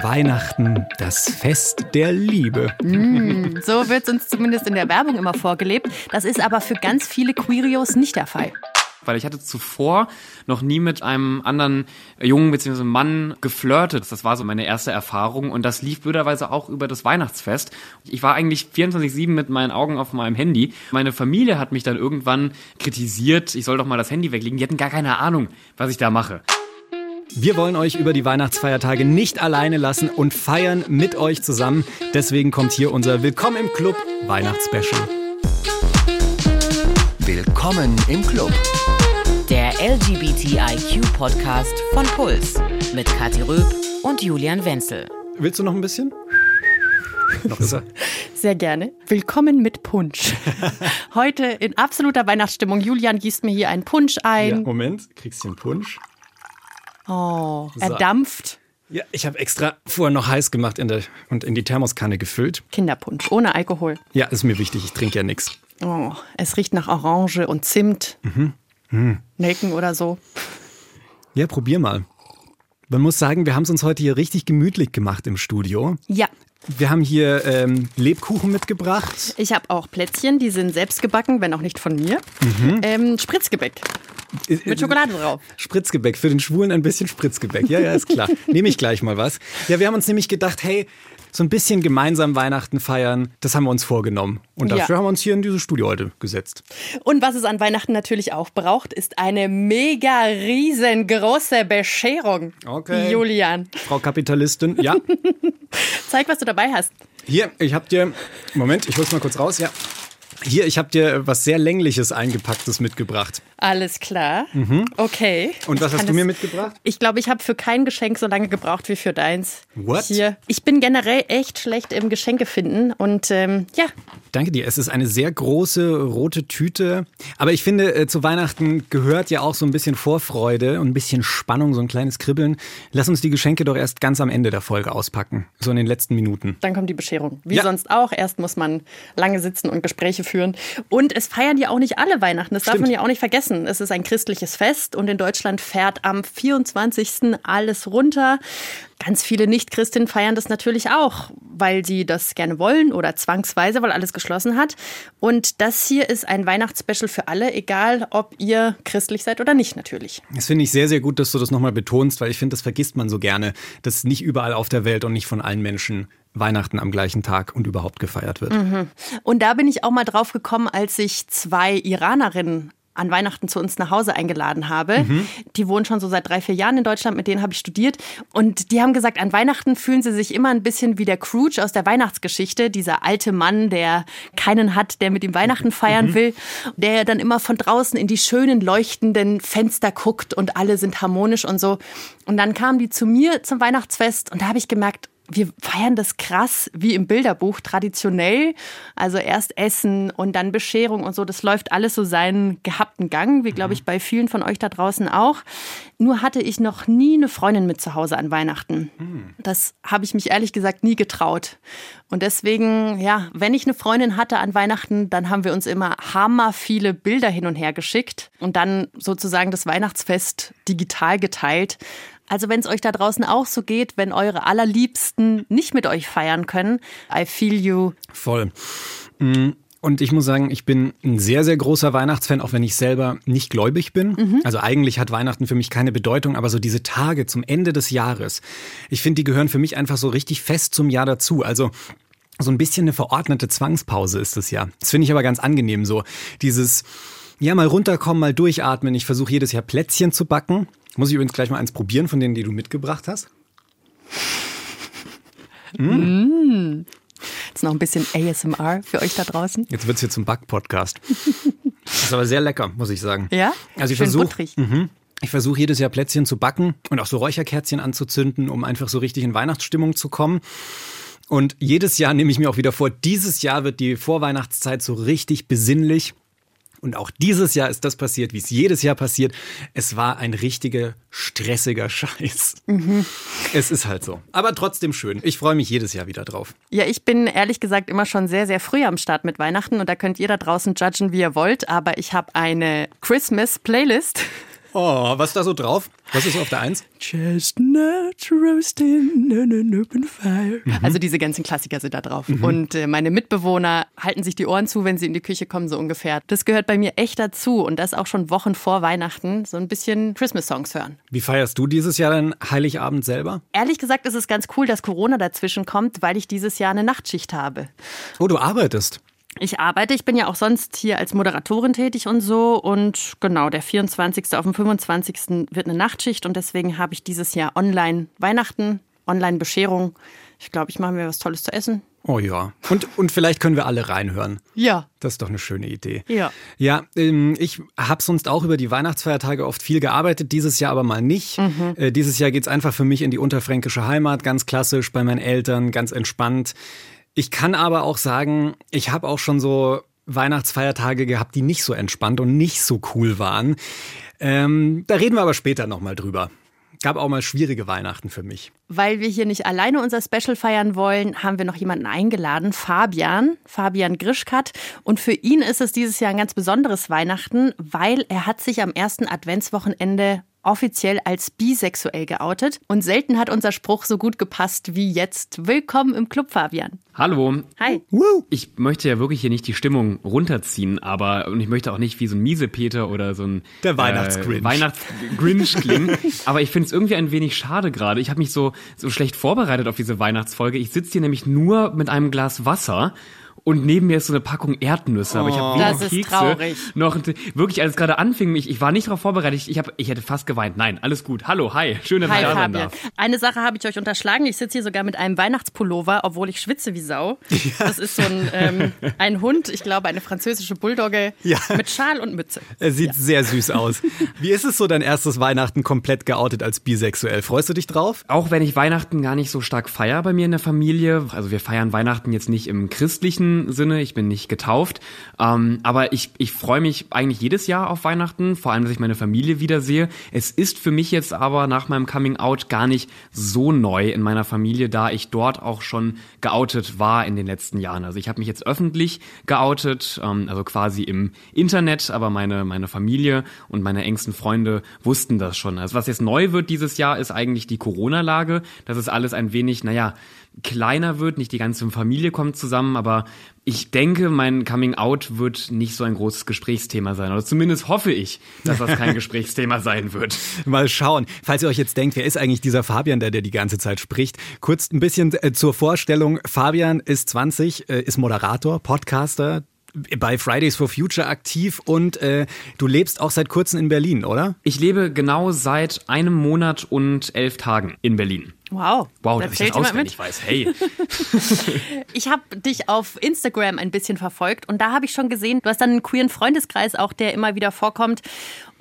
Weihnachten, das Fest der Liebe. Mm, so wird es uns zumindest in der Werbung immer vorgelebt. Das ist aber für ganz viele Queerios nicht der Fall weil ich hatte zuvor noch nie mit einem anderen Jungen bzw. Mann geflirtet. Das war so meine erste Erfahrung und das lief blöderweise auch über das Weihnachtsfest. Ich war eigentlich 24-7 mit meinen Augen auf meinem Handy. Meine Familie hat mich dann irgendwann kritisiert, ich soll doch mal das Handy weglegen. Die hatten gar keine Ahnung, was ich da mache. Wir wollen euch über die Weihnachtsfeiertage nicht alleine lassen und feiern mit euch zusammen. Deswegen kommt hier unser Willkommen im Club Weihnachtsspecial. Willkommen im Club. Der LGBTIQ-Podcast von Puls mit Kathi Röb und Julian Wenzel. Willst du noch ein bisschen? noch ist er. Sehr gerne. Willkommen mit Punsch. Heute in absoluter Weihnachtsstimmung. Julian gießt mir hier einen Punsch ein. Ja, Moment, kriegst du einen Punsch? Oh, so. er dampft. Ja, ich habe extra vorher noch heiß gemacht in der, und in die Thermoskanne gefüllt. Kinderpunsch, ohne Alkohol. Ja, ist mir wichtig, ich trinke ja nichts. Oh, es riecht nach Orange und Zimt. Mhm. Hm. Nelken oder so. Ja, probier mal. Man muss sagen, wir haben es uns heute hier richtig gemütlich gemacht im Studio. Ja. Wir haben hier ähm, Lebkuchen mitgebracht. Ich habe auch Plätzchen, die sind selbst gebacken, wenn auch nicht von mir. Mhm. Ähm, Spritzgebäck. Äh, Mit Schokolade drauf. Spritzgebäck. Für den Schwulen ein bisschen Spritzgebäck. Ja, ja, ist klar. Nehme ich gleich mal was. Ja, wir haben uns nämlich gedacht, hey, so ein bisschen gemeinsam Weihnachten feiern, das haben wir uns vorgenommen. Und dafür ja. haben wir uns hier in dieses Studio heute gesetzt. Und was es an Weihnachten natürlich auch braucht, ist eine mega riesengroße Bescherung. Okay. Julian. Frau Kapitalistin, ja. Zeig, was du dabei hast. Hier, ich hab dir, Moment, ich hol's mal kurz raus, ja. Hier, ich habe dir was sehr längliches eingepacktes mitgebracht. Alles klar. Mhm. Okay. Und was hast du mir mitgebracht? Ich glaube, ich habe für kein Geschenk so lange gebraucht wie für deins. What? Hier. Ich bin generell echt schlecht im Geschenke finden und ähm, ja. Danke dir. Es ist eine sehr große rote Tüte. Aber ich finde, äh, zu Weihnachten gehört ja auch so ein bisschen Vorfreude und ein bisschen Spannung, so ein kleines Kribbeln. Lass uns die Geschenke doch erst ganz am Ende der Folge auspacken. So in den letzten Minuten. Dann kommt die Bescherung. Wie ja. sonst auch. Erst muss man lange sitzen und Gespräche führen. Und es feiern ja auch nicht alle Weihnachten. Das Stimmt. darf man ja auch nicht vergessen vergessen, es ist ein christliches Fest und in Deutschland fährt am 24. alles runter. Ganz viele Nichtchristinnen feiern das natürlich auch, weil sie das gerne wollen oder zwangsweise, weil alles geschlossen hat. Und das hier ist ein Weihnachtsspecial für alle, egal ob ihr christlich seid oder nicht natürlich. Das finde ich sehr, sehr gut, dass du das nochmal betonst, weil ich finde, das vergisst man so gerne, dass nicht überall auf der Welt und nicht von allen Menschen Weihnachten am gleichen Tag und überhaupt gefeiert wird. Mhm. Und da bin ich auch mal drauf gekommen, als ich zwei Iranerinnen an Weihnachten zu uns nach Hause eingeladen habe. Mhm. Die wohnen schon so seit drei, vier Jahren in Deutschland, mit denen habe ich studiert. Und die haben gesagt, an Weihnachten fühlen sie sich immer ein bisschen wie der Scrooge aus der Weihnachtsgeschichte, dieser alte Mann, der keinen hat, der mit ihm Weihnachten feiern mhm. will, der dann immer von draußen in die schönen leuchtenden Fenster guckt und alle sind harmonisch und so. Und dann kamen die zu mir zum Weihnachtsfest und da habe ich gemerkt, wir feiern das krass wie im Bilderbuch traditionell. Also erst Essen und dann Bescherung und so. Das läuft alles so seinen gehabten Gang, wie glaube ich bei vielen von euch da draußen auch. Nur hatte ich noch nie eine Freundin mit zu Hause an Weihnachten. Das habe ich mich ehrlich gesagt nie getraut. Und deswegen, ja, wenn ich eine Freundin hatte an Weihnachten, dann haben wir uns immer hammer viele Bilder hin und her geschickt und dann sozusagen das Weihnachtsfest digital geteilt. Also wenn es euch da draußen auch so geht, wenn eure allerliebsten nicht mit euch feiern können, I feel you. Voll. Mm, und ich muss sagen, ich bin ein sehr, sehr großer Weihnachtsfan, auch wenn ich selber nicht gläubig bin. Mhm. Also eigentlich hat Weihnachten für mich keine Bedeutung, aber so diese Tage zum Ende des Jahres, ich finde, die gehören für mich einfach so richtig fest zum Jahr dazu. Also so ein bisschen eine verordnete Zwangspause ist es ja. Das finde ich aber ganz angenehm so. Dieses, ja, mal runterkommen, mal durchatmen. Ich versuche jedes Jahr Plätzchen zu backen. Muss ich übrigens gleich mal eins probieren von denen, die du mitgebracht hast? Mm. Mm. Jetzt noch ein bisschen ASMR für euch da draußen. Jetzt wird es hier zum Back-Podcast. ist aber sehr lecker, muss ich sagen. Ja? Also ich versuche. Mhm. Ich versuche jedes Jahr Plätzchen zu backen und auch so Räucherkerzchen anzuzünden, um einfach so richtig in Weihnachtsstimmung zu kommen. Und jedes Jahr nehme ich mir auch wieder vor, dieses Jahr wird die Vorweihnachtszeit so richtig besinnlich. Und auch dieses Jahr ist das passiert, wie es jedes Jahr passiert. Es war ein richtiger stressiger Scheiß. Mhm. Es ist halt so. Aber trotzdem schön. Ich freue mich jedes Jahr wieder drauf. Ja, ich bin ehrlich gesagt immer schon sehr, sehr früh am Start mit Weihnachten und da könnt ihr da draußen judgen, wie ihr wollt. Aber ich habe eine Christmas-Playlist. Oh, was ist da so drauf? Was ist auf der Eins? Chestnuts roasting in an open fire. Also diese ganzen Klassiker sind da drauf. Mhm. Und äh, meine Mitbewohner halten sich die Ohren zu, wenn sie in die Küche kommen, so ungefähr. Das gehört bei mir echt dazu. Und das auch schon Wochen vor Weihnachten. So ein bisschen Christmas-Songs hören. Wie feierst du dieses Jahr deinen Heiligabend selber? Ehrlich gesagt ist es ganz cool, dass Corona dazwischen kommt, weil ich dieses Jahr eine Nachtschicht habe. Oh, du arbeitest. Ich arbeite, ich bin ja auch sonst hier als Moderatorin tätig und so. Und genau, der 24. auf dem 25. wird eine Nachtschicht und deswegen habe ich dieses Jahr online Weihnachten, online Bescherung. Ich glaube, ich mache mir was Tolles zu essen. Oh ja. Und, und vielleicht können wir alle reinhören. Ja. Das ist doch eine schöne Idee. Ja. Ja, ähm, ich habe sonst auch über die Weihnachtsfeiertage oft viel gearbeitet, dieses Jahr aber mal nicht. Mhm. Äh, dieses Jahr geht's einfach für mich in die unterfränkische Heimat, ganz klassisch bei meinen Eltern, ganz entspannt. Ich kann aber auch sagen, ich habe auch schon so Weihnachtsfeiertage gehabt, die nicht so entspannt und nicht so cool waren. Ähm, da reden wir aber später nochmal drüber. Gab auch mal schwierige Weihnachten für mich. Weil wir hier nicht alleine unser Special feiern wollen, haben wir noch jemanden eingeladen, Fabian, Fabian Grischkat. Und für ihn ist es dieses Jahr ein ganz besonderes Weihnachten, weil er hat sich am ersten Adventswochenende offiziell als bisexuell geoutet. Und selten hat unser Spruch so gut gepasst wie jetzt. Willkommen im Club, Fabian. Hallo. Hi. Ich möchte ja wirklich hier nicht die Stimmung runterziehen, aber und ich möchte auch nicht wie so ein Miesepeter oder so ein der Weihnachtsgrinch äh, Weihnachtsgrinch klingen. aber ich finde es irgendwie ein wenig schade gerade. Ich habe mich so so schlecht vorbereitet auf diese Weihnachtsfolge. Ich sitze hier nämlich nur mit einem Glas Wasser und neben mir ist so eine Packung Erdnüsse, aber ich habe weder das Kekse traurig. noch wirklich als es gerade anfing, ich, ich war nicht darauf vorbereitet. Ich, ich habe ich hätte fast geweint. Nein, alles gut. Hallo, hi, schön, dass hi, ich da sein darf. Eine Sache habe ich euch unterschlagen. Ich sitze hier sogar mit einem Weihnachtspullover, obwohl ich schwitze wie Sau. Ja. Das ist so ein, ähm, ein Hund, ich glaube eine französische Bulldogge ja. mit Schal und Mütze. Er sieht ja. sehr süß aus. Wie ist es so dein erstes Weihnachten komplett geoutet als bisexuell? Freust du dich drauf? Auch wenn ich Weihnachten gar nicht so stark feier bei mir in der Familie. Also wir feiern Weihnachten jetzt nicht im christlichen Sinne. Ich bin nicht getauft. Ähm, aber ich, ich freue mich eigentlich jedes Jahr auf Weihnachten, vor allem, dass ich meine Familie wiedersehe. Es ist für mich jetzt aber nach meinem Coming Out gar nicht so neu in meiner Familie, da ich dort auch schon geoutet war in den letzten Jahren. Also ich habe mich jetzt öffentlich geoutet, ähm, also quasi im Internet, aber meine, meine Familie und meine engsten Freunde wussten das schon. Also was jetzt neu wird dieses Jahr, ist eigentlich die Corona-Lage. Das ist alles ein wenig, naja, kleiner wird, nicht die ganze Familie kommt zusammen, aber ich denke, mein Coming Out wird nicht so ein großes Gesprächsthema sein. Oder zumindest hoffe ich, dass das kein Gesprächsthema sein wird. Mal schauen. Falls ihr euch jetzt denkt, wer ist eigentlich dieser Fabian, der, der die ganze Zeit spricht? Kurz ein bisschen äh, zur Vorstellung. Fabian ist 20, äh, ist Moderator, Podcaster, bei Fridays for Future aktiv und äh, du lebst auch seit kurzem in Berlin, oder? Ich lebe genau seit einem Monat und elf Tagen in Berlin. Wow. Wow, da dass ich das auswendig weiß. Hey. ich habe dich auf Instagram ein bisschen verfolgt und da habe ich schon gesehen, du hast dann einen queeren Freundeskreis auch, der immer wieder vorkommt.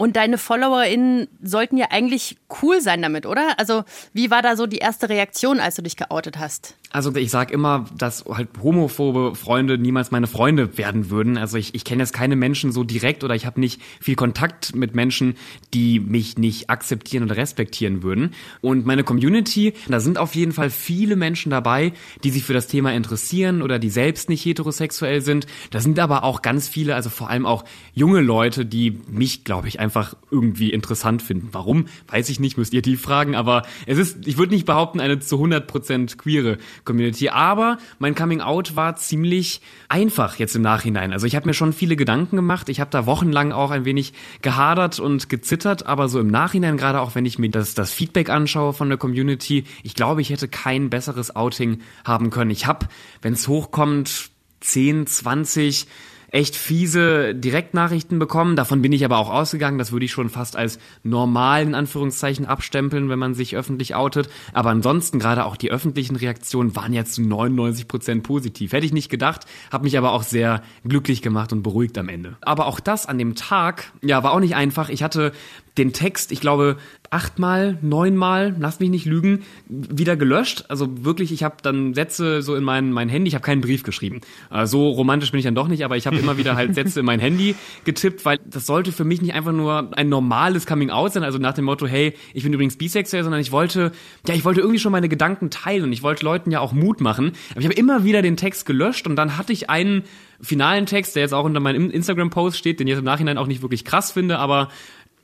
Und deine FollowerInnen sollten ja eigentlich cool sein damit, oder? Also, wie war da so die erste Reaktion, als du dich geoutet hast? Also, ich sag immer, dass halt homophobe Freunde niemals meine Freunde werden würden. Also, ich, ich kenne jetzt keine Menschen so direkt oder ich habe nicht viel Kontakt mit Menschen, die mich nicht akzeptieren oder respektieren würden. Und meine Community, da sind auf jeden Fall viele Menschen dabei, die sich für das Thema interessieren oder die selbst nicht heterosexuell sind. Da sind aber auch ganz viele, also vor allem auch junge Leute, die mich, glaube ich, einfach irgendwie interessant finden. Warum? Weiß ich nicht, müsst ihr die fragen, aber es ist, ich würde nicht behaupten, eine zu 100% queere Community, aber mein Coming Out war ziemlich einfach jetzt im Nachhinein. Also ich habe mir schon viele Gedanken gemacht, ich habe da wochenlang auch ein wenig gehadert und gezittert, aber so im Nachhinein, gerade auch wenn ich mir das, das Feedback anschaue von der Community, ich glaube, ich hätte kein besseres Outing haben können. Ich habe, wenn es hochkommt, 10, 20 echt fiese Direktnachrichten bekommen. Davon bin ich aber auch ausgegangen. Das würde ich schon fast als normal in Anführungszeichen abstempeln, wenn man sich öffentlich outet. Aber ansonsten gerade auch die öffentlichen Reaktionen waren jetzt zu 99 Prozent positiv. Hätte ich nicht gedacht, habe mich aber auch sehr glücklich gemacht und beruhigt am Ende. Aber auch das an dem Tag, ja, war auch nicht einfach. Ich hatte den Text, ich glaube, achtmal, neunmal, lass mich nicht lügen, wieder gelöscht. Also wirklich, ich habe dann Sätze so in mein, mein Handy, ich habe keinen Brief geschrieben. Äh, so romantisch bin ich dann doch nicht, aber ich habe immer wieder halt Sätze in mein Handy getippt, weil das sollte für mich nicht einfach nur ein normales Coming-out sein, also nach dem Motto, hey, ich bin übrigens bisexuell, sondern ich wollte, ja, ich wollte irgendwie schon meine Gedanken teilen und ich wollte Leuten ja auch Mut machen. Aber ich habe immer wieder den Text gelöscht und dann hatte ich einen finalen Text, der jetzt auch unter meinem Instagram-Post steht, den ich jetzt im Nachhinein auch nicht wirklich krass finde, aber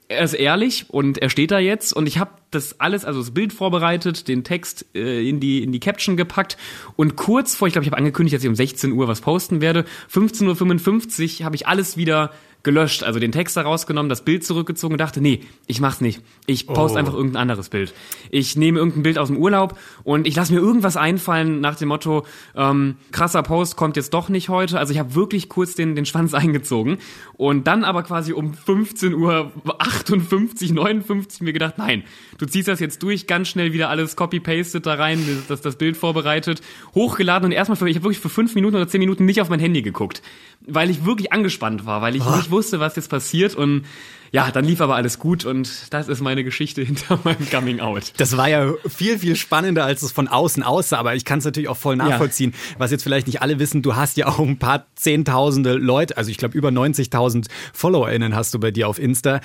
er ist ehrlich und er steht da jetzt und ich habe das alles, also das Bild vorbereitet, den Text äh, in die in die Caption gepackt und kurz vor, ich glaube, ich habe angekündigt, dass ich um 16 Uhr was posten werde. 15:55 Uhr habe ich alles wieder gelöscht, also den Text da rausgenommen, das Bild zurückgezogen und dachte, nee, ich mach's nicht. Ich poste Oh. einfach irgendein anderes Bild. Ich nehme irgendein Bild aus dem Urlaub und ich lasse mir irgendwas einfallen nach dem Motto, ähm, krasser Post kommt jetzt doch nicht heute. Also ich habe wirklich kurz den, den Schwanz eingezogen und dann aber quasi um 15 Uhr 58, 59 mir gedacht, nein, du ziehst das jetzt durch, ganz schnell wieder alles copy-pasted da rein, das, das Bild vorbereitet, hochgeladen und erstmal für, ich habe wirklich für fünf Minuten oder zehn Minuten nicht auf mein Handy geguckt, weil ich wirklich angespannt war, weil ich nicht wusste, was jetzt passiert und ja, dann lief aber alles gut und das ist meine Geschichte hinter meinem Coming Out. Das war ja viel, viel spannender, als es von außen aussah, aber ich kann es natürlich auch voll nachvollziehen. Was jetzt vielleicht nicht alle wissen, du hast ja auch ein paar Zehntausende Leute, also ich glaube über 90.000 FollowerInnen hast du bei dir auf Insta.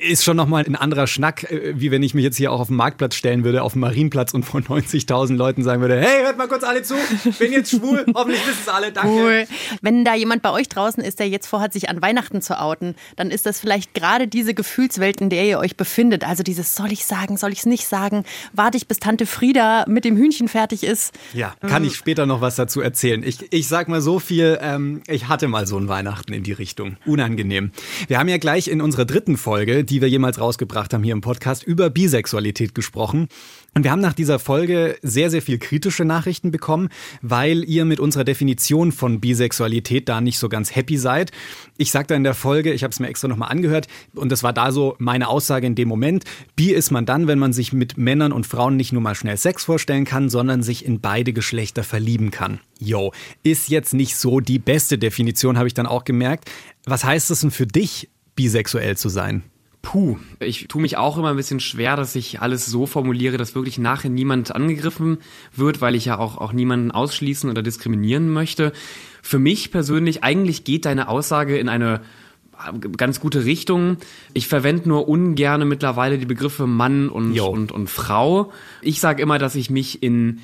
Ist schon nochmal ein anderer Schnack, äh, wie wenn ich mich jetzt hier auch auf den Marktplatz stellen würde, auf dem Marienplatz und von 90.000 Leuten sagen würde, hey, hört mal kurz alle zu, ich bin jetzt schwul, hoffentlich wissen es alle, danke. Cool. Wenn da jemand bei euch draußen ist, der jetzt vorhat, sich an Weihnachten zu outen, dann ist das vielleicht gerade diese Gefühlswelt, in der ihr euch befindet. Also dieses, soll ich sagen, soll ich es nicht sagen? Warte ich, bis Tante Frieda mit dem Hühnchen fertig ist? Ja, kann ich später noch was dazu erzählen. Ich, ich sag mal so viel, ähm, ich hatte mal so ein Weihnachten in die Richtung. Unangenehm. Wir haben ja gleich in unserer dritten Folge, die wir jemals rausgebracht haben hier im Podcast, über Bisexualität gesprochen. Und wir haben nach dieser Folge sehr, sehr viel kritische Nachrichten bekommen, weil ihr mit unserer Definition von Bisexualität da nicht so ganz happy seid. Ich sagte in der Folge, ich habe es mir extra nochmal angehört, und das war da so meine Aussage in dem Moment. Bi ist man dann, wenn man sich mit Männern und Frauen nicht nur mal schnell Sex vorstellen kann, sondern sich in beide Geschlechter verlieben kann. Yo, ist jetzt nicht so die beste Definition, habe ich dann auch gemerkt. Was heißt es denn für dich, bisexuell zu sein? Puh, ich tue mich auch immer ein bisschen schwer, dass ich alles so formuliere, dass wirklich nachher niemand angegriffen wird, weil ich ja auch, auch niemanden ausschließen oder diskriminieren möchte. Für mich persönlich, eigentlich geht deine Aussage in eine ganz gute Richtung. Ich verwende nur ungerne mittlerweile die Begriffe Mann und, Jo. und, und Frau. Ich sage immer, dass ich mich in,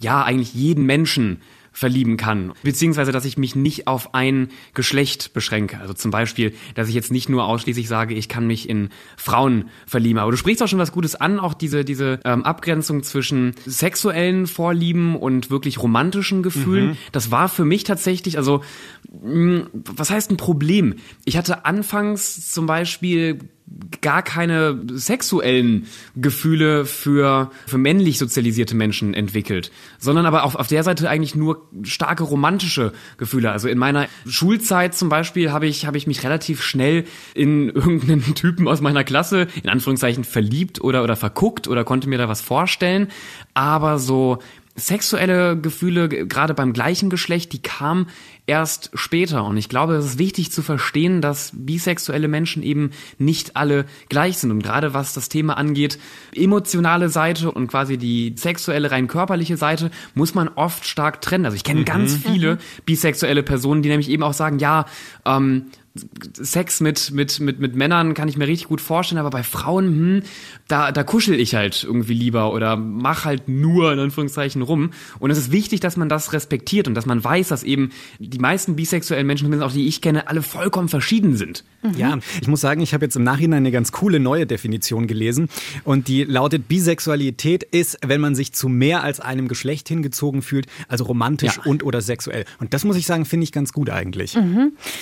ja, eigentlich jeden Menschen verlieben kann, beziehungsweise dass ich mich nicht auf ein Geschlecht beschränke. Also zum Beispiel, dass ich jetzt nicht nur ausschließlich sage, ich kann mich in Frauen verlieben. Aber du sprichst auch schon was Gutes an, auch diese diese ähm, Abgrenzung zwischen sexuellen Vorlieben und wirklich romantischen Gefühlen. Das war für mich tatsächlich, also mh, was heißt ein Problem? Ich hatte anfangs zum Beispiel gar keine sexuellen Gefühle für, für männlich sozialisierte Menschen entwickelt, sondern aber auf, auf der Seite eigentlich nur starke romantische Gefühle. Also in meiner Schulzeit zum Beispiel habe ich, habe ich mich relativ schnell in irgendeinen Typen aus meiner Klasse, in Anführungszeichen, verliebt oder, oder verguckt oder konnte mir da was vorstellen. Aber so sexuelle Gefühle, gerade beim gleichen Geschlecht, die kamen erst später. Und ich glaube, es ist wichtig zu verstehen, dass bisexuelle Menschen eben nicht alle gleich sind. Und gerade was das Thema angeht, emotionale Seite und quasi die sexuelle, rein körperliche Seite, muss man oft stark trennen. Also ich kenne ganz viele bisexuelle Personen, die nämlich eben auch sagen, ja, ähm, Sex mit, mit, mit, mit Männern kann ich mir richtig gut vorstellen, aber bei Frauen, hm, da, da kuschel ich halt irgendwie lieber oder mach halt nur in Anführungszeichen rum. Und es ist wichtig, dass man das respektiert und dass man weiß, dass eben die meisten bisexuellen Menschen, zumindest auch die ich kenne, alle vollkommen verschieden sind. Ja, ich muss sagen, ich habe jetzt im Nachhinein eine ganz coole neue Definition gelesen und die lautet, Bisexualität ist, wenn man sich zu mehr als einem Geschlecht hingezogen fühlt, also romantisch Ja. und oder sexuell. Und das muss ich sagen, finde ich ganz gut eigentlich.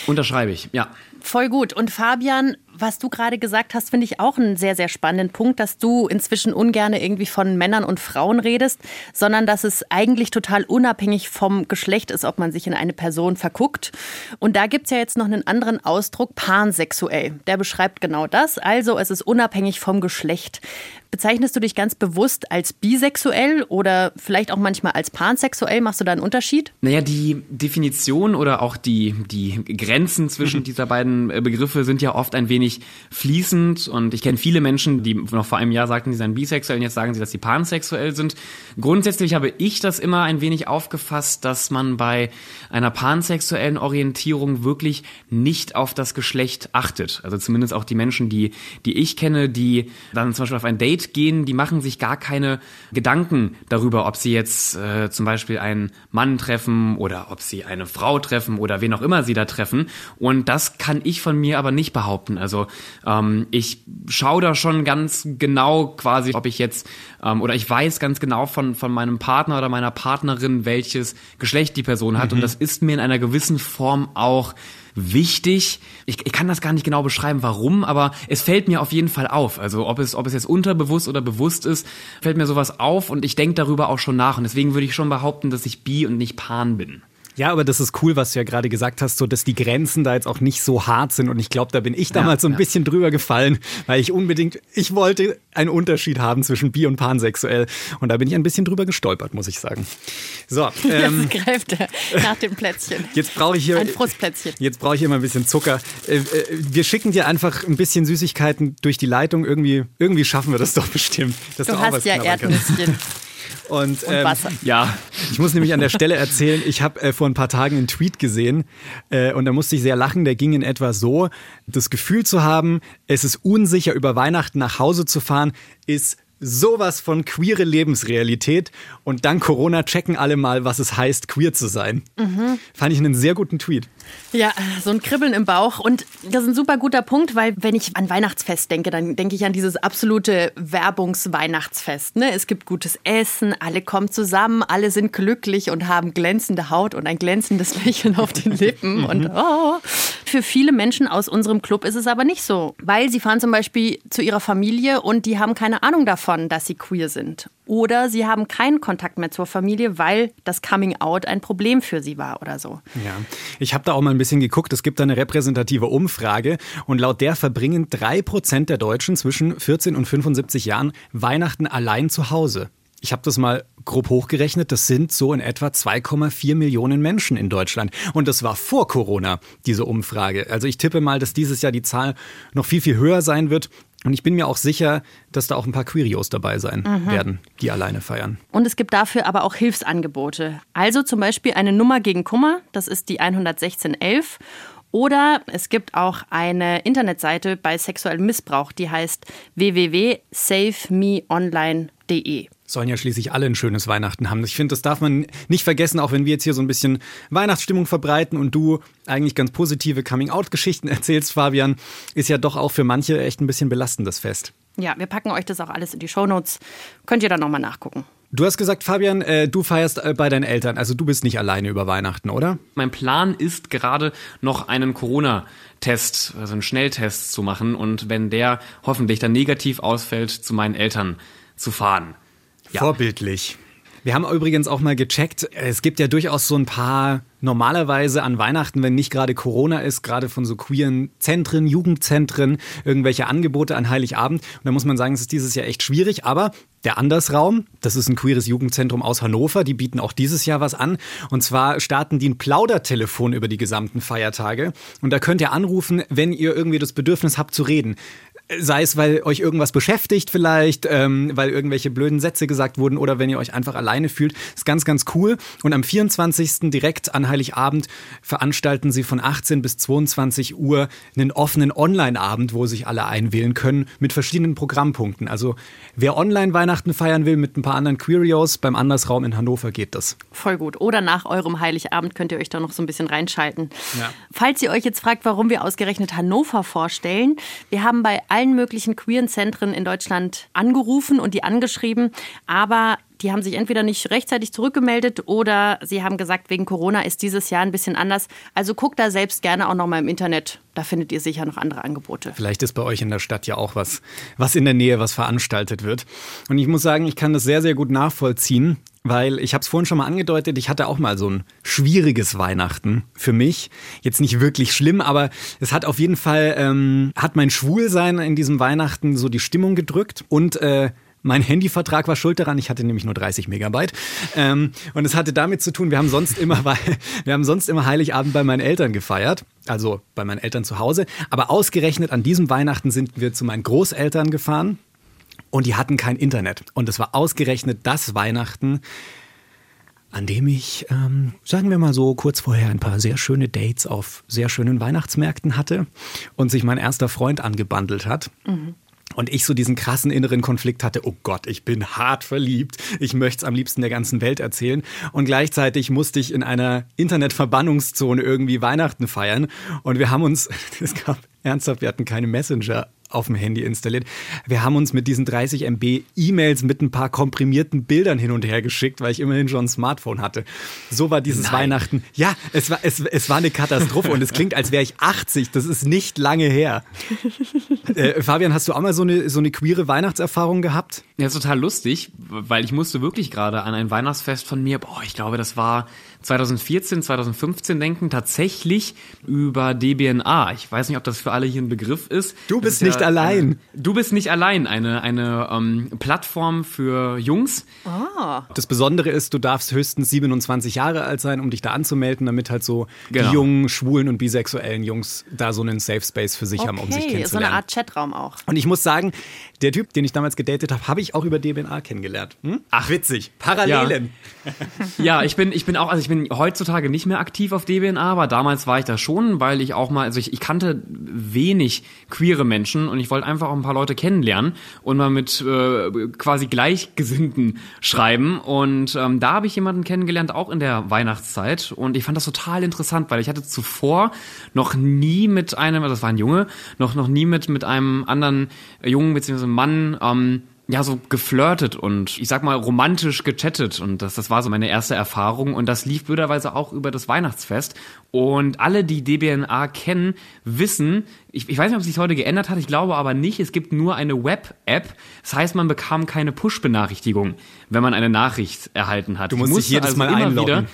Unterschreibe ich, ja. Voll gut. Und Fabian, was du gerade gesagt hast, finde ich auch einen sehr, sehr spannenden Punkt, dass du inzwischen ungerne irgendwie von Männern und Frauen redest, sondern dass es eigentlich total unabhängig vom Geschlecht ist, ob man sich in eine Person verguckt. Und da gibt's ja jetzt noch einen anderen Ausdruck, pansexuell. Der beschreibt genau das. Also es ist unabhängig vom Geschlecht. Bezeichnest du dich ganz bewusst als bisexuell oder vielleicht auch manchmal als pansexuell? Machst du da einen Unterschied? Naja, die Definition oder auch die, die Grenzen zwischen dieser beiden äh, Begriffe sind ja oft ein wenig fließend und ich kenne viele Menschen, die noch vor einem Jahr sagten, sie seien bisexuell und jetzt sagen sie, dass sie pansexuell sind. Grundsätzlich habe ich das immer ein wenig aufgefasst, dass man bei einer pansexuellen Orientierung wirklich nicht auf das Geschlecht achtet. Also zumindest auch die Menschen, die, die ich kenne, die dann zum Beispiel auf ein Date gehen, die machen sich gar keine Gedanken darüber, ob sie jetzt äh, zum Beispiel einen Mann treffen oder ob sie eine Frau treffen oder wen auch immer sie da treffen. Und das kann ich von mir aber nicht behaupten. Also Also ähm, ich schaue da schon ganz genau quasi, ob ich jetzt ähm, oder ich weiß ganz genau von von meinem Partner oder meiner Partnerin, welches Geschlecht die Person hat. Mhm. Und das ist mir in einer gewissen Form auch wichtig. Ich, ich kann das gar nicht genau beschreiben, warum, aber es fällt mir auf jeden Fall auf. Also ob es, ob es jetzt unterbewusst oder bewusst ist, fällt mir sowas auf und ich denke darüber auch schon nach. Und deswegen würde ich schon behaupten, dass ich bi und nicht pan bin. Ja, aber das ist cool, was du ja gerade gesagt hast, so dass die Grenzen da jetzt auch nicht so hart sind. Und ich glaube, da bin ich damals ja, so ein ja. bisschen drüber gefallen, weil ich unbedingt, ich wollte einen Unterschied haben zwischen bi und pansexuell. Und da bin ich ein bisschen drüber gestolpert, muss ich sagen. So, ähm, jetzt greift er nach dem Plätzchen. Jetzt brauche ich hier ein Frustplätzchen. Jetzt brauche ich hier mal ein bisschen Zucker. Äh, äh, wir schicken dir einfach ein bisschen Süßigkeiten durch die Leitung. Irgendwie, irgendwie schaffen wir das doch bestimmt. du, hast ja Erdnüsschen. Und, ähm, Wasser. Ja, ich muss nämlich an der Stelle erzählen, ich habe äh, vor ein paar Tagen einen Tweet gesehen äh, und da musste ich sehr lachen. Der ging in etwa so, das Gefühl zu haben, es ist unsicher, über Weihnachten nach Hause zu fahren, ist sowas von queere Lebensrealität und dank Corona checken alle mal, was es heißt, queer zu sein. Mhm. Fand ich einen sehr guten Tweet. Ja, so ein Kribbeln im Bauch. Und das ist ein super guter Punkt, weil wenn ich an Weihnachtsfest denke, dann denke ich an dieses absolute Werbungsweihnachtsfest. Ne? Es gibt gutes Essen, alle kommen zusammen, alle sind glücklich und haben glänzende Haut und ein glänzendes Lächeln auf den Lippen. und oh. Für viele Menschen aus unserem Club ist es aber nicht so, weil sie fahren zum Beispiel zu ihrer Familie und die haben keine Ahnung davon, dass sie queer sind oder sie haben keinen Kontakt mehr zur Familie, weil das Coming Out ein Problem für sie war oder so. Ja, ich habe da auch mal ein bisschen geguckt. Es gibt da eine repräsentative Umfrage und laut der verbringen drei Prozent der Deutschen zwischen 14 und 75 Jahren Weihnachten allein zu Hause. Ich habe das mal grob hochgerechnet, das sind so in etwa 2,4 Millionen Menschen in Deutschland. Und das war vor Corona, diese Umfrage. Also ich tippe mal, dass dieses Jahr die Zahl noch viel, viel höher sein wird. Und ich bin mir auch sicher, dass da auch ein paar Queerios dabei sein mhm. werden, die alleine feiern. Und es gibt dafür aber auch Hilfsangebote. Also zum Beispiel eine Nummer gegen Kummer, das ist die 11611. Oder es gibt auch eine Internetseite bei sexuellem Missbrauch, die heißt www.savemeonline.de sollen ja schließlich alle ein schönes Weihnachten haben. Ich finde, das darf man nicht vergessen, auch wenn wir jetzt hier so ein bisschen Weihnachtsstimmung verbreiten und du eigentlich ganz positive Coming-out-Geschichten erzählst, Fabian, ist ja doch auch für manche echt ein bisschen belastendes Fest. Ja, wir packen euch das auch alles in die Shownotes. Könnt ihr dann nochmal nachgucken. Du hast gesagt, Fabian, äh, du feierst äh, bei deinen Eltern. Also du bist nicht alleine über Weihnachten, oder? Mein Plan ist gerade noch einen Corona-Test, also einen Schnelltest zu machen und wenn der hoffentlich dann negativ ausfällt, zu meinen Eltern zu fahren. Ja. Vorbildlich. Wir haben übrigens auch mal gecheckt, es gibt ja durchaus so ein paar normalerweise an Weihnachten, wenn nicht gerade Corona ist, gerade von so queeren Zentren, Jugendzentren, irgendwelche Angebote an Heiligabend. Und da muss man sagen, es ist dieses Jahr echt schwierig, aber der Andersraum, das ist ein queeres Jugendzentrum aus Hannover, die bieten auch dieses Jahr was an. Und zwar starten die ein Plaudertelefon über die gesamten Feiertage. Und da könnt ihr anrufen, wenn ihr irgendwie das Bedürfnis habt zu reden. Sei es, weil euch irgendwas beschäftigt vielleicht, ähm, weil irgendwelche blöden Sätze gesagt wurden oder wenn ihr euch einfach alleine fühlt. Ist ganz, ganz cool. Und am 24. direkt an Heiligabend veranstalten sie von 18 bis 22 Uhr einen offenen Online-Abend, wo sich alle einwählen können mit verschiedenen Programmpunkten. Also wer online Weihnachten feiern will mit ein paar anderen Queerios, beim Andersraum in Hannover geht das. Voll gut. Oder nach eurem Heiligabend könnt ihr euch da noch so ein bisschen reinschalten. Ja. Falls ihr euch jetzt fragt, warum wir ausgerechnet Hannover vorstellen, wir haben bei allen möglichen queeren Zentren in Deutschland angerufen und die angeschrieben, aber die haben sich entweder nicht rechtzeitig zurückgemeldet oder sie haben gesagt, wegen Corona ist dieses Jahr ein bisschen anders. Also guckt da selbst gerne auch nochmal im Internet. Da findet ihr sicher noch andere Angebote. Vielleicht ist bei euch in der Stadt ja auch was, was in der Nähe, was veranstaltet wird. Und ich muss sagen, ich kann das sehr, sehr gut nachvollziehen weil ich habe es vorhin schon mal angedeutet, ich hatte auch mal so ein schwieriges Weihnachten für mich. Jetzt nicht wirklich schlimm, aber es hat auf jeden Fall, ähm, hat mein Schwulsein in diesem Weihnachten so die Stimmung gedrückt und äh, mein Handyvertrag war schuld daran. Ich hatte nämlich nur 30 Megabyte. Ähm, und es hatte damit zu tun, wir haben sonst immer, wir haben sonst immer Heiligabend bei meinen Eltern gefeiert. Also bei meinen Eltern zu Hause. Aber ausgerechnet an diesem Weihnachten sind wir zu meinen Großeltern gefahren und die hatten kein Internet. Und es war ausgerechnet das Weihnachten, an dem ich, ähm, sagen wir mal so, kurz vorher ein paar sehr schöne Dates auf sehr schönen Weihnachtsmärkten hatte und sich mein erster Freund angebandelt hat. Mhm. Und ich so diesen krassen inneren Konflikt hatte, oh Gott, ich bin hart verliebt, ich möchte es am liebsten der ganzen Welt erzählen. Und gleichzeitig musste ich in einer Internetverbannungszone irgendwie Weihnachten feiern. Und wir haben uns, es gab ernsthaft, wir hatten keine Messenger auf dem Handy installiert. Wir haben uns mit diesen 30 MB E-Mails mit ein paar komprimierten Bildern hin und her geschickt, weil ich immerhin schon ein Smartphone hatte. So war dieses Nein. Weihnachten. Ja, es war, es, es war eine Katastrophe und es klingt, als wäre ich 80. Das ist nicht lange her. Äh, Fabian, hast du auch mal so eine, so eine queere Weihnachtserfahrung gehabt? Ja, total lustig, weil ich musste wirklich gerade an ein Weihnachtsfest von mir, boah, ich glaube, das war 2014, 2015 denken, tatsächlich über DBNA. Ich weiß nicht, ob das für alle hier ein Begriff ist. Du bist nicht ja, allein. Eine, du bist nicht allein. Eine, eine ähm, Plattform für Jungs. Ah. Das Besondere ist, du darfst höchstens 27 Jahre alt sein, um dich da anzumelden, damit halt so genau. die jungen, schwulen und bisexuellen Jungs da so einen Safe Space für sich okay, haben, um sich kennenzulernen. so eine Art Chatraum auch. Und ich muss sagen, der Typ, den ich damals gedatet habe, habe ich auch über DBNA kennengelernt. Hm? Ach, witzig. Parallelen. Ja. ja, ich bin, ich bin auch, also ich bin heutzutage nicht mehr aktiv auf DBNA, aber damals war ich da schon, weil ich auch mal, also ich, ich kannte wenig queere Menschen und ich wollte einfach auch ein paar Leute kennenlernen und mal mit äh, quasi Gleichgesinnten schreiben. Und ähm, da habe ich jemanden kennengelernt, auch in der Weihnachtszeit. Und ich fand das total interessant, weil ich hatte zuvor noch nie mit einem, also das war ein Junge, noch, noch nie mit, mit einem anderen Jungen bzw. Mann ähm, ja so geflirtet und ich sag mal romantisch gechattet. Und das, das war so meine erste Erfahrung. Und das lief blöderweise auch über das Weihnachtsfest. Und alle, die DBNA kennen, wissen, ich, ich weiß nicht, ob es sich heute geändert hat, ich glaube aber nicht, es gibt nur eine Web-App, das heißt, man bekam keine Push-Benachrichtigung, wenn man eine Nachricht erhalten hat. Du musst dich jedes also Mal einloggen. Wieder,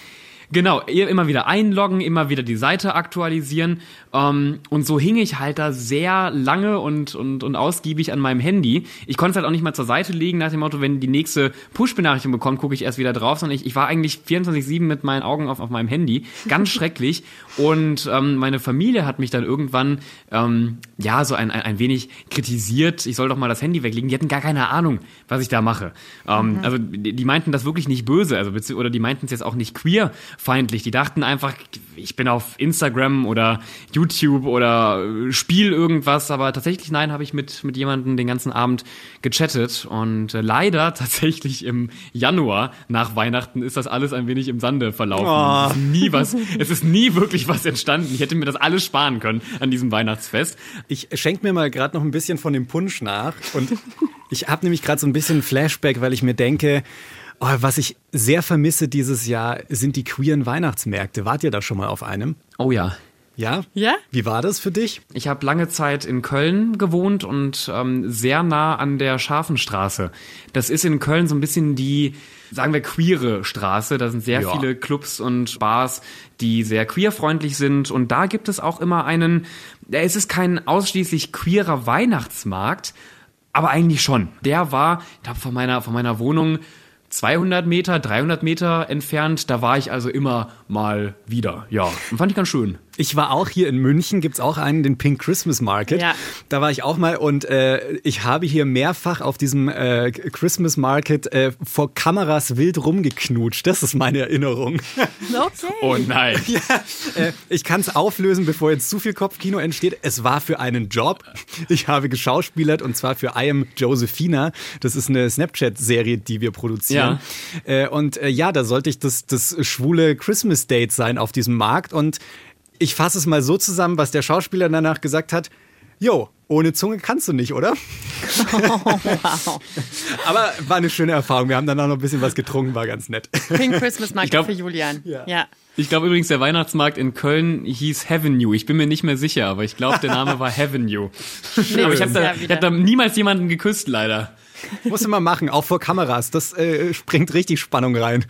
Genau, immer wieder einloggen, immer wieder die Seite aktualisieren. Ähm, und so hing ich halt da sehr lange und, und, und ausgiebig an meinem Handy. Ich konnte es halt auch nicht mal zur Seite legen, nach dem Motto, wenn die nächste Push-Benachrichtigung bekommt, gucke ich erst wieder drauf, sondern ich, ich war eigentlich 24-7 mit meinen Augen auf, auf meinem Handy. Ganz schrecklich. Und ähm, meine Familie hat mich dann irgendwann ähm, ja so ein, ein, ein wenig kritisiert. Ich soll doch mal das Handy weglegen. Die hatten gar keine Ahnung, was ich da mache. Ähm, mhm. Also die, die meinten das wirklich nicht böse, also oder die meinten es jetzt auch nicht queer feindlich. Die dachten einfach, ich bin auf Instagram oder YouTube oder äh, spiel irgendwas, aber tatsächlich nein, habe ich mit mit jemandem den ganzen Abend gechattet und äh, leider tatsächlich im Januar nach Weihnachten ist das alles ein wenig im Sande verlaufen. Oh. Es ist nie was, es ist nie wirklich was entstanden. Ich hätte mir das alles sparen können an diesem Weihnachtsfest. Ich schenke mir mal gerade noch ein bisschen von dem Punsch nach und ich habe nämlich gerade so ein bisschen Flashback, weil ich mir denke, Oh, was ich sehr vermisse dieses Jahr sind die queeren Weihnachtsmärkte. Wart ihr da schon mal auf einem? Oh ja. Ja? Ja? Wie war das für dich? Ich habe lange Zeit in Köln gewohnt und ähm, sehr nah an der Scharfenstraße. Das ist in Köln so ein bisschen die, sagen wir, queere Straße. Da sind sehr ja. viele Clubs und Bars, die sehr queerfreundlich sind. Und da gibt es auch immer einen, es ist kein ausschließlich queerer Weihnachtsmarkt, aber eigentlich schon. Der war, ich glaube, von meiner, von meiner Wohnung 200 Meter, 300 Meter entfernt. Da war ich also immer mal wieder. Ja, fand ich ganz schön. Ich war auch hier in München, gibt's auch einen, den Pink Christmas Market. Ja. Da war ich auch mal und äh, ich habe hier mehrfach auf diesem äh, Christmas Market äh, vor Kameras wild rumgeknutscht. Das ist meine Erinnerung. Okay. Oh nein. Ja, äh, ich kann es auflösen, bevor jetzt zu viel Kopfkino entsteht. Es war für einen Job. Ich habe geschauspielert und zwar für I Am Josephina. Das ist eine Snapchat-Serie, die wir produzieren. Ja. Äh, und äh, ja, da sollte ich das, das schwule Christmas Date sein auf diesem Markt und ich fasse es mal so zusammen, was der Schauspieler danach gesagt hat. Jo, ohne Zunge kannst du nicht, oder? Oh, wow. Aber war eine schöne Erfahrung. Wir haben dann auch noch ein bisschen was getrunken, war ganz nett. Pink Christmas Market glaub, für Julian. Ja. ja. Ich glaube übrigens, der Weihnachtsmarkt in Köln hieß Heavenue. Ich bin mir nicht mehr sicher, aber ich glaube, der Name war Heavenue. aber ich habe da, hab da niemals jemanden geküsst, leider. Muss immer machen, auch vor Kameras. Das äh, springt richtig Spannung rein.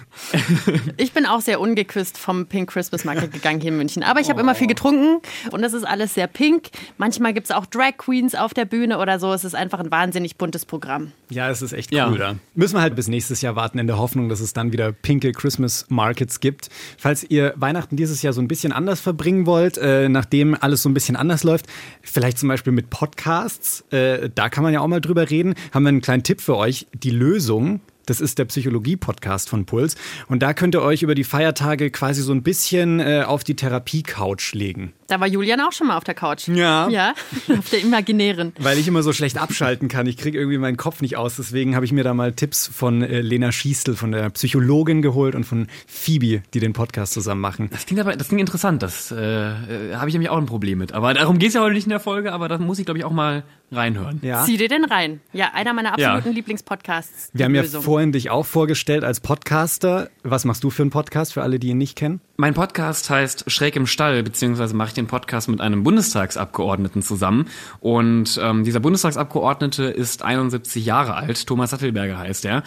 Ich bin auch sehr ungeküsst vom Pink Christmas Market gegangen hier in München. Aber ich habe oh. immer viel getrunken und es ist alles sehr pink. Manchmal gibt es auch Drag Queens auf der Bühne oder so. Es ist einfach ein wahnsinnig buntes Programm. Ja, es ist echt cool ja. da. Müssen wir halt bis nächstes Jahr warten in der Hoffnung, dass es dann wieder pinke Christmas Markets gibt. Falls ihr Weihnachten dieses Jahr so ein bisschen anders verbringen wollt, äh, nachdem alles so ein bisschen anders läuft, vielleicht zum Beispiel mit Podcasts, äh, da kann man ja auch mal drüber reden, haben wir einen kleinen Tipp für euch. Die Lösung Das ist der Psychologie-Podcast von Puls. Und da könnt ihr euch über die Feiertage quasi so ein bisschen äh, auf die Therapie-Couch legen. Da war Julian auch schon mal auf der Couch. Ja. Ja, auf der imaginären. Weil ich immer so schlecht abschalten kann. Ich kriege irgendwie meinen Kopf nicht aus. Deswegen habe ich mir da mal Tipps von äh, Lena Schiestel, von der Psychologin geholt und von Phoebe, die den Podcast zusammen machen. Das klingt aber, das klingt interessant. Das äh, äh, habe ich nämlich auch ein Problem mit. Aber darum geht es ja heute nicht in der Folge, aber da muss ich, glaube ich, auch mal reinhören. Ja. Zieh dir den rein. Ja, einer meiner absoluten Lieblingspodcasts. Wir haben ja Lösung. vorhin dich auch vorgestellt als Podcaster. Was machst du für einen Podcast, für alle, die ihn nicht kennen? Mein Podcast heißt Schräg im Stall, beziehungsweise mache ich den Podcast mit einem Bundestagsabgeordneten zusammen. Und ähm, dieser Bundestagsabgeordnete ist 71 Jahre alt, Thomas Sattelberger heißt er.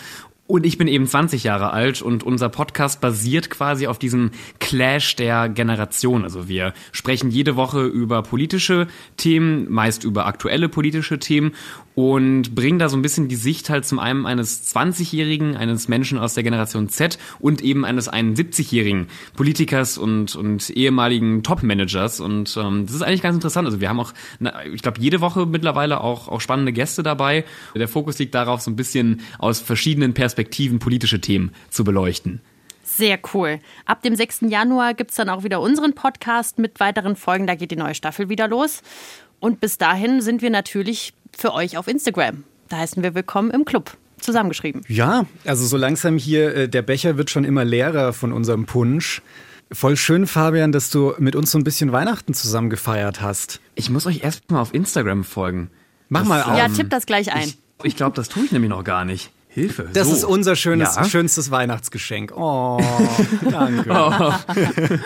Und ich bin eben 20 Jahre alt und unser Podcast basiert quasi auf diesem Clash der Generation. Also wir sprechen jede Woche über politische Themen, meist über aktuelle politische Themen und bringen da so ein bisschen die Sicht halt zum einen eines 20-Jährigen, eines Menschen aus der Generation Z und eben eines 71-jährigen Politikers und, und ehemaligen Top-Managers. Und ähm, das ist eigentlich ganz interessant. Also wir haben auch, ich glaube, jede Woche mittlerweile auch, auch spannende Gäste dabei. Der Fokus liegt darauf, so ein bisschen aus verschiedenen Perspektiven politische Themen zu beleuchten. Sehr cool. Ab dem 6. Januar gibt es dann auch wieder unseren Podcast mit weiteren Folgen. Da geht die neue Staffel wieder los. Und bis dahin sind wir natürlich für euch auf Instagram. Da heißen wir Willkommen im Club. Zusammengeschrieben. Ja, also so langsam hier, äh, der Becher wird schon immer leerer von unserem Punsch. Voll schön, Fabian, dass du mit uns so ein bisschen Weihnachten zusammen gefeiert hast. Ich muss euch erst mal auf Instagram folgen. Mach Das, mal auf. Ja, ähm, tipp das gleich ein. Ich, ich glaube, das tue ich nämlich noch gar nicht. Hilfe. Das so. ist unser schönes, Ja. schönstes Weihnachtsgeschenk. Oh, danke.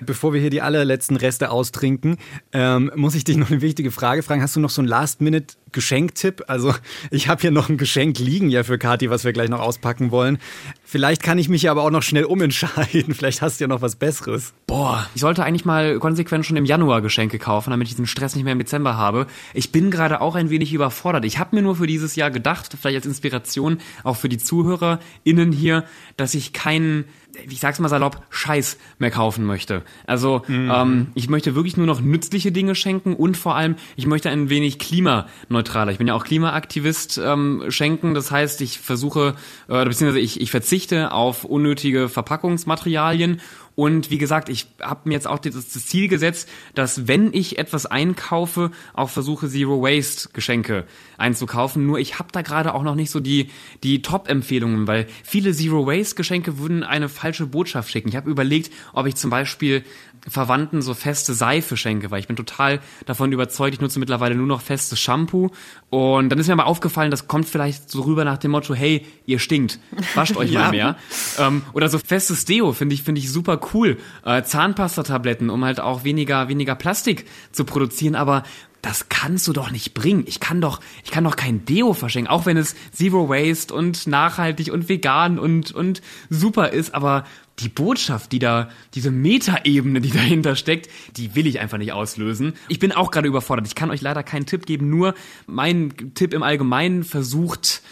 Bevor wir hier die allerletzten Reste austrinken, ähm, muss ich dich noch eine wichtige Frage fragen. Hast du noch so einen Last-Minute-Geschenktipp? Also ich habe hier noch ein Geschenk liegen ja für Kathi, was wir gleich noch auspacken wollen. Vielleicht kann ich mich ja aber auch noch schnell umentscheiden. Vielleicht hast du ja noch was Besseres. Boah, ich sollte eigentlich mal konsequent schon im Januar Geschenke kaufen, damit ich diesen Stress nicht mehr im Dezember habe. Ich bin gerade auch ein wenig überfordert. Ich habe mir nur für dieses Jahr gedacht, vielleicht als Inspiration auch für die ZuhörerInnen hier, dass ich keinen, ich sag's mal salopp, Scheiß mehr kaufen möchte. Also ähm, ich möchte wirklich nur noch nützliche Dinge schenken und vor allem, ich möchte ein wenig klimaneutraler. Ich bin ja auch Klimaaktivist ähm, schenken. Das heißt, ich versuche, äh, beziehungsweise ich, ich verzichte auf unnötige Verpackungsmaterialien und wie gesagt, ich habe mir jetzt auch das, Ziel gesetzt, dass wenn ich etwas einkaufe, auch versuche Zero Waste Geschenke einzukaufen. Nur ich habe da gerade auch noch nicht so die die Top-Empfehlungen, weil viele Zero Waste Geschenke würden eine falsche Botschaft schicken. Ich habe überlegt, ob ich zum Beispiel Verwandten so feste Seife schenke, weil ich bin total davon überzeugt, ich nutze mittlerweile nur noch festes Shampoo. Und dann ist mir aber aufgefallen, das kommt vielleicht so rüber nach dem Motto, hey, ihr stinkt, wascht euch mal mehr. Ähm, oder so festes Deo finde ich, finde ich super cool. Äh, Zahnpastatabletten, um halt auch weniger, weniger Plastik zu produzieren, aber das kannst du doch nicht bringen. Ich kann doch, ich kann doch kein Deo verschenken, auch wenn es Zero Waste und nachhaltig und vegan und, und super ist, aber die Botschaft, die da, diese Metaebene, die dahinter steckt, die will ich einfach nicht auslösen. Ich bin auch gerade überfordert. Ich kann euch leider keinen Tipp geben, nur mein Tipp im Allgemeinen versucht,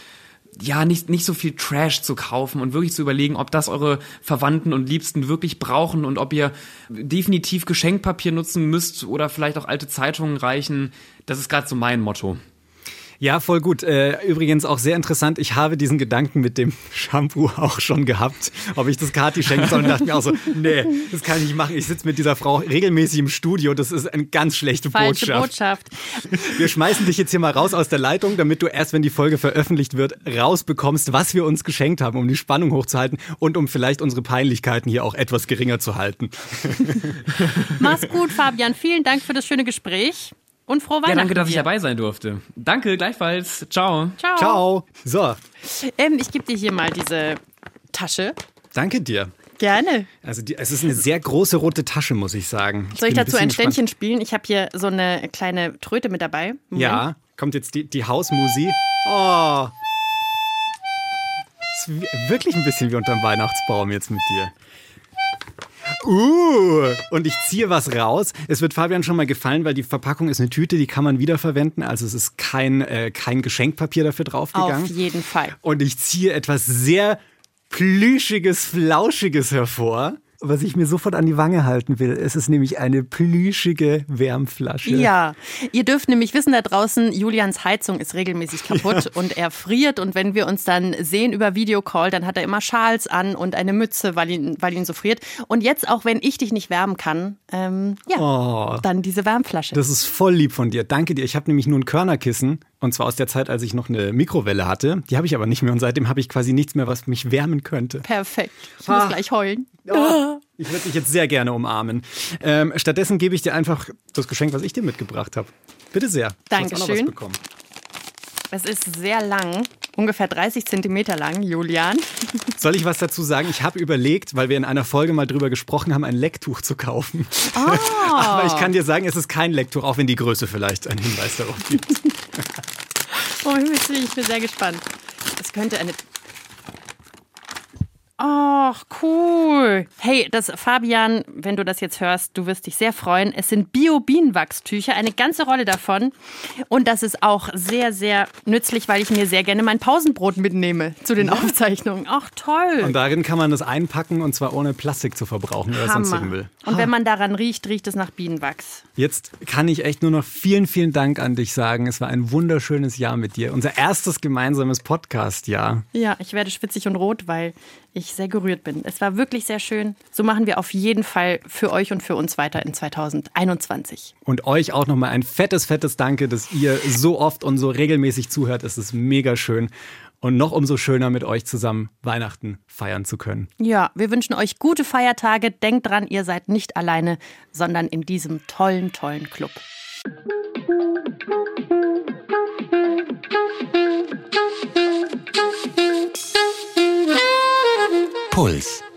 ja, nicht, nicht so viel Trash zu kaufen und wirklich zu überlegen, ob das eure Verwandten und Liebsten wirklich brauchen und ob ihr definitiv Geschenkpapier nutzen müsst oder vielleicht auch alte Zeitungen reichen. Das ist gerade so mein Motto. Ja, voll gut. Äh, übrigens auch sehr interessant. Ich habe diesen Gedanken mit dem Shampoo auch schon gehabt, ob ich das Kati schenken soll. Und dachte mir auch so, nee, das kann ich nicht machen. Ich sitze mit dieser Frau regelmäßig im Studio. Das ist eine ganz schlechte Falsche Botschaft. Botschaft. Wir schmeißen dich jetzt hier mal raus aus der Leitung, damit du erst, wenn die Folge veröffentlicht wird, rausbekommst, was wir uns geschenkt haben, um die Spannung hochzuhalten und um vielleicht unsere Peinlichkeiten hier auch etwas geringer zu halten. Mach's gut, Fabian. Vielen Dank für das schöne Gespräch. Und frohe Weihnachten. Ja, danke, dass ich dabei sein durfte. Danke, gleichfalls. Ciao. Ciao. Ciao. So, Ähm, ich gebe dir hier mal diese Tasche. danke dir. Gerne. Also die, es ist eine sehr große rote Tasche, muss ich sagen. Soll ich dazu ein bisschen Ständchen spielen? Ich habe hier so eine kleine Tröte mit dabei. Moment. Ja, kommt jetzt die, die Hausmusi. Oh. Ist wi- wirklich ein bisschen wie unterm Weihnachtsbaum jetzt mit dir. Uh, und ich ziehe was raus. Es wird Fabian schon mal gefallen, weil die Verpackung ist eine Tüte, die kann man wiederverwenden. Also es ist kein, äh, kein Geschenkpapier dafür draufgegangen. Auf jeden Fall. Und ich ziehe etwas sehr plüschiges, flauschiges hervor. Was ich mir sofort an die Wange halten will. Es ist nämlich eine plüschige Wärmflasche. Ja, ihr dürft nämlich wissen da draußen, Julians Heizung ist regelmäßig kaputt ja. und er friert. Und wenn wir uns dann sehen über Videocall, dann hat er immer Schals an und eine Mütze, weil ihn, weil ihn so friert. Und jetzt, auch wenn ich dich nicht wärmen kann, ähm, ja, oh, dann diese Wärmflasche. Das ist voll lieb von dir. Danke dir. Ich habe nämlich nur ein Körnerkissen und zwar aus der Zeit, als ich noch eine Mikrowelle hatte. Die habe ich aber nicht mehr und seitdem habe ich quasi nichts mehr, was mich wärmen könnte. Perfekt. Ich muss ah. gleich heulen. Oh, ich würde dich jetzt sehr gerne umarmen. Ähm, stattdessen gebe ich dir einfach das Geschenk, was ich dir mitgebracht habe. Bitte sehr. Dankeschön. Es ist sehr lang, ungefähr 30 Zentimeter lang, Julian. Soll ich was dazu sagen? Ich habe überlegt, weil wir in einer Folge mal drüber gesprochen haben, ein Lecktuch zu kaufen. Oh. Aber ich kann dir sagen, es ist kein Lecktuch, auch wenn die Größe vielleicht einen Hinweis darauf gibt. oh, ich bin sehr gespannt. Es könnte eine Ach, cool. Hey, das Fabian, wenn du das jetzt hörst, du wirst dich sehr freuen. Es sind Bio-Bienenwachstücher, eine ganze Rolle davon. Und das ist auch sehr, sehr nützlich, weil ich mir sehr gerne mein Pausenbrot mitnehme zu den Aufzeichnungen. Ach, toll. Und darin kann man das einpacken und zwar ohne Plastik zu verbrauchen oder Hammer. sonstigen Müll. Und wenn man daran riecht, riecht es nach Bienenwachs. Jetzt kann ich echt nur noch vielen, vielen Dank an dich sagen. Es war ein wunderschönes Jahr mit dir. Unser erstes gemeinsames Podcast-Jahr. Ja, ich werde schwitzig und rot, weil ich sehr gerührt bin. Es war wirklich sehr schön. So machen wir auf jeden Fall für euch und für uns weiter in 2021. Und euch auch nochmal ein fettes, fettes Danke, dass ihr so oft und so regelmäßig zuhört. Es ist mega schön. Und noch umso schöner, mit euch zusammen Weihnachten feiern zu können. Ja, wir wünschen euch gute Feiertage. Denkt dran, ihr seid nicht alleine, sondern in diesem tollen, tollen Club. Puls.